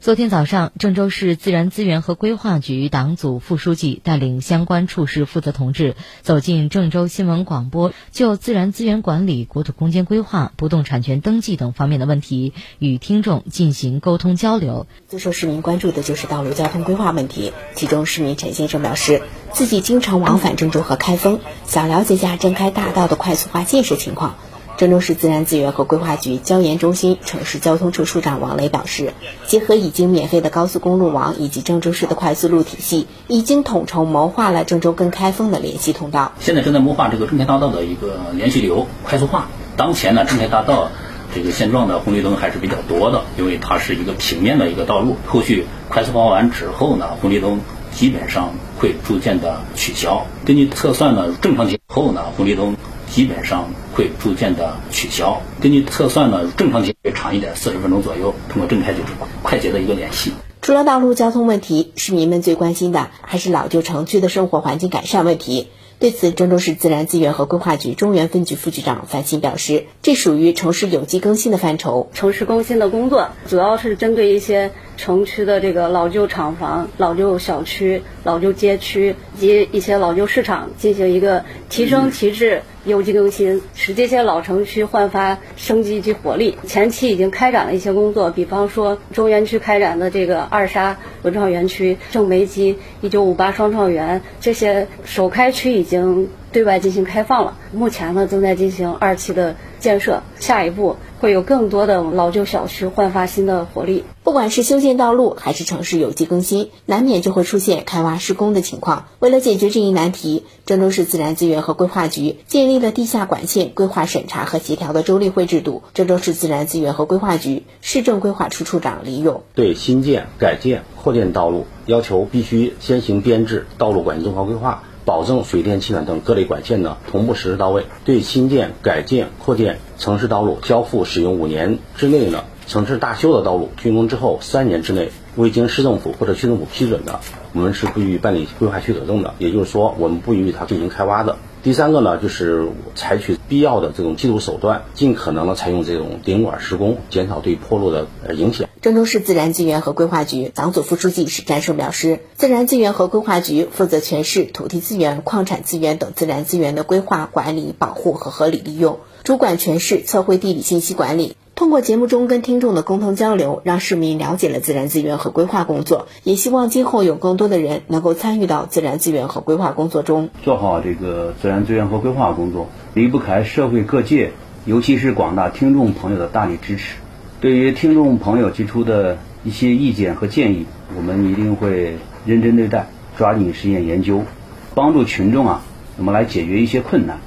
昨天早上，郑州市自然资源和规划局党组副书记带领相关处室负责同志走进郑州新闻广播，就自然资源管理、国土空间规划、不动产权登记等方面的问题与听众进行沟通交流。最受市民关注的就是道路交通规划问题。其中，市民陈先生表示，自己经常往返郑州和开封，想了解下郑开大道的快速化建设情况。郑州市自然资源和规划局交研中心城市交通处处长王雷表示，结合已经免费的高速公路网以及郑州市的快速路体系，已经统筹谋划了郑州跟开封的联系通道。现在正在谋划这个郑开大道的一个联系流快速化。当前呢，郑开大道这个现状的红绿灯还是比较多的，因为它是一个平面的一个道路。后续快速化完之后呢，红绿灯基本上会逐渐的取消。根据测算呢，正常情后呢，红绿灯。基本上会逐渐的取消。根据测算呢，正常期会长一点，四十分钟左右。通过正开就是快捷的一个联系。除了道路交通问题，市民们最关心的还是老旧城区的生活环境改善问题。对此，郑州市自然资源和规划局中原分局副局长樊鑫表示，这属于城市有机更新的范畴。城市更新的工作主要是针对一些城区的这个老旧厂房、老旧小区、老旧街区及一些老旧市场进行一个提升提质、有机更新，使这些老城区焕发生机及活力。前期已经开展了一些工作，比方说中原区开展的这个二沙文创园区、正煤机、一九五八双创园这些首开区。已经对外进行开放了，目前呢正在进行二期的建设，下一步会有更多的老旧小区焕发新的活力。不管是修建道路还是城市有机更新，难免就会出现开挖施工的情况。为了解决这一难题，郑州市自然资源和规划局建立了地下管线规划审查和协调的周例会制度。郑州市自然资源和规划局市政规划处处长李勇对新建、改建、扩建道路要求必须先行编制道路管线综合规划。保证水电气暖等各类管线呢同步实施到位。对新建、改建、扩建城市道路交付使用五年之内呢，城市大修的道路竣工之后三年之内未经市政府或者区政府批准的，我们是不予办理规划许可证的。也就是说，我们不予以它进行开挖的。第三个呢，就是采取必要的这种技术手段，尽可能的采用这种顶管施工，减少对坡路的影响。郑州市自然资源和规划局党组副书记史占胜表示，自然资源和规划局负责全市土地资源、矿产资源等自然资源的规划、管理、保护和合理利用，主管全市测绘地理信息管理。通过节目中跟听众的沟通交流，让市民了解了自然资源和规划工作，也希望今后有更多的人能够参与到自然资源和规划工作中。做好这个自然资源和规划工作，离不开社会各界，尤其是广大听众朋友的大力支持。对于听众朋友提出的一些意见和建议，我们一定会认真对待，抓紧时间研究，帮助群众啊，那么来解决一些困难。